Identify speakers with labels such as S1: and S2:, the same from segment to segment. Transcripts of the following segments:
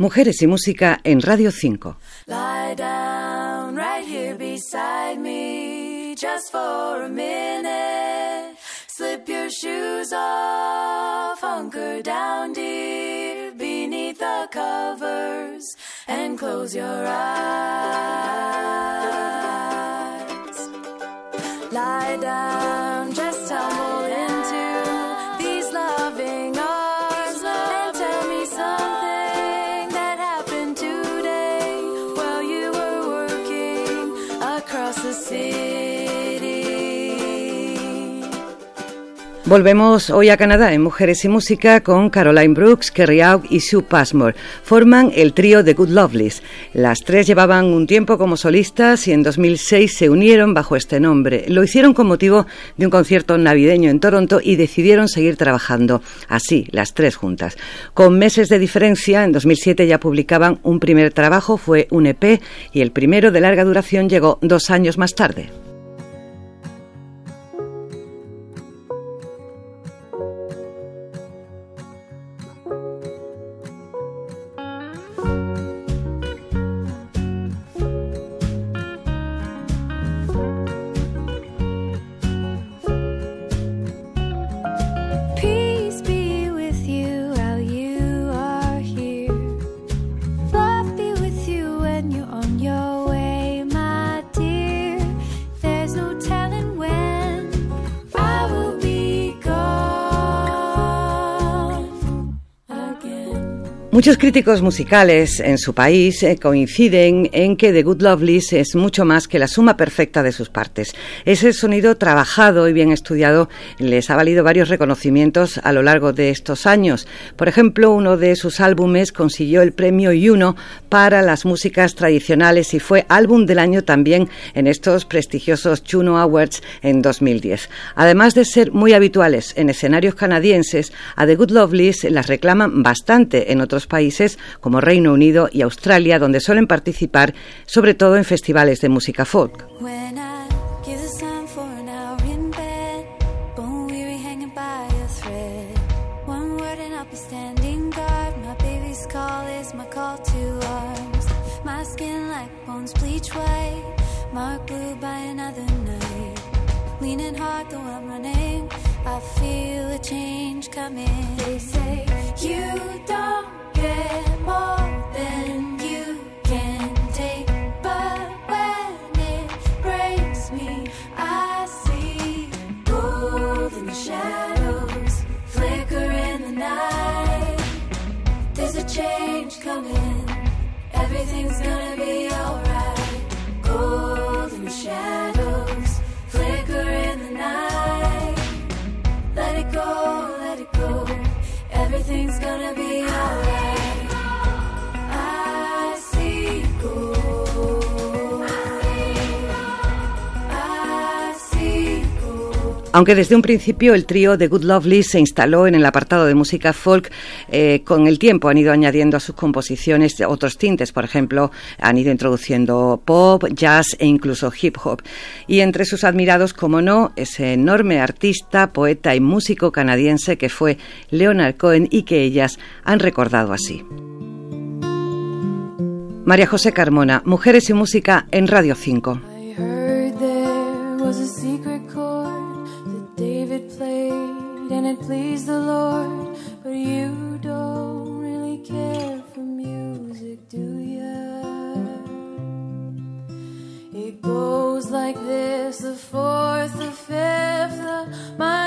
S1: Mujeres y Música en Radio 5.
S2: Lie down right here beside me just for a minute. Slip your shoes off, hunker down, dear, beneath the covers, and close your eyes. você.
S1: Volvemos hoy a Canadá en Mujeres y Música con Caroline Brooks, Kerry Aug y Sue Passmore. Forman el trío The Good Lovelies. Las tres llevaban un tiempo como solistas y en 2006 se unieron bajo este nombre. Lo hicieron con motivo de un concierto navideño en Toronto y decidieron seguir trabajando así, las tres juntas. Con meses de diferencia, en 2007 ya publicaban un primer trabajo, fue un EP y el primero de larga duración llegó dos años más tarde. Muchos críticos musicales en su país eh, coinciden en que The Good Lovelies es mucho más que la suma perfecta de sus partes. Ese sonido trabajado y bien estudiado les ha valido varios reconocimientos a lo largo de estos años. Por ejemplo, uno de sus álbumes consiguió el premio Juno para las músicas tradicionales y fue álbum del año también en estos prestigiosos Juno Awards en 2010. Además de ser muy habituales en escenarios canadienses, a The Good Lovelies las reclaman bastante en otros países como Reino Unido y Australia, donde suelen participar sobre todo en festivales de música folk.
S2: Leaning hard though I'm running, I feel a change coming. They say you don't the shadows, flicker in the night. There's a change coming, everything's gonna be alright. Gold in the shadows, flicker in the night. Let it go, let it go, everything's gonna be
S1: Aunque desde un principio el trío de Good Lovely se instaló en el apartado de música folk, eh, con el tiempo han ido añadiendo a sus composiciones otros tintes. Por ejemplo, han ido introduciendo pop, jazz e incluso hip hop. Y entre sus admirados, como no, ese enorme artista, poeta y músico canadiense que fue Leonard Cohen y que ellas han recordado así. María José Carmona, Mujeres y Música en Radio 5.
S2: Was a secret chord that David played and it pleased the Lord. But you don't really care for music, do ya? It goes like this the fourth, the fifth, the minor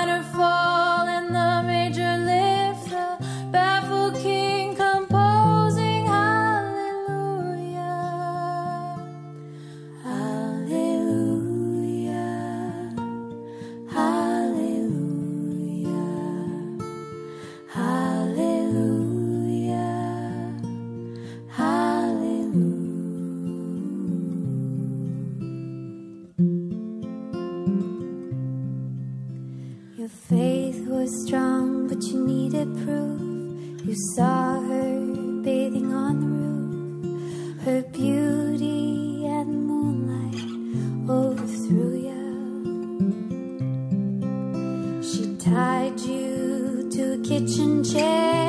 S2: faith was strong, but you needed proof. You saw her bathing on the roof, her beauty and moonlight overthrew you. She tied you to a kitchen chair.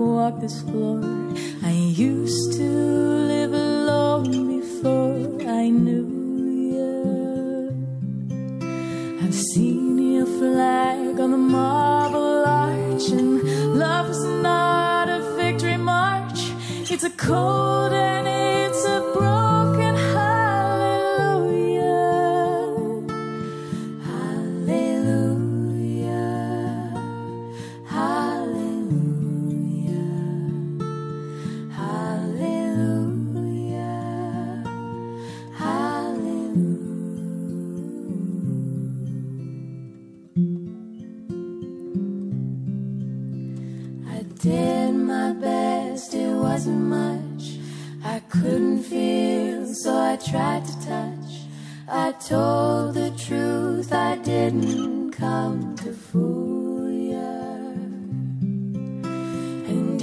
S2: Walked this floor. I used to live alone before I knew you. I've seen your flag on the marble arch, and love is not a victory march. It's a cold did my best, it wasn't much. I couldn't feel, so I tried to touch. I told the truth, I didn't come to fool you. And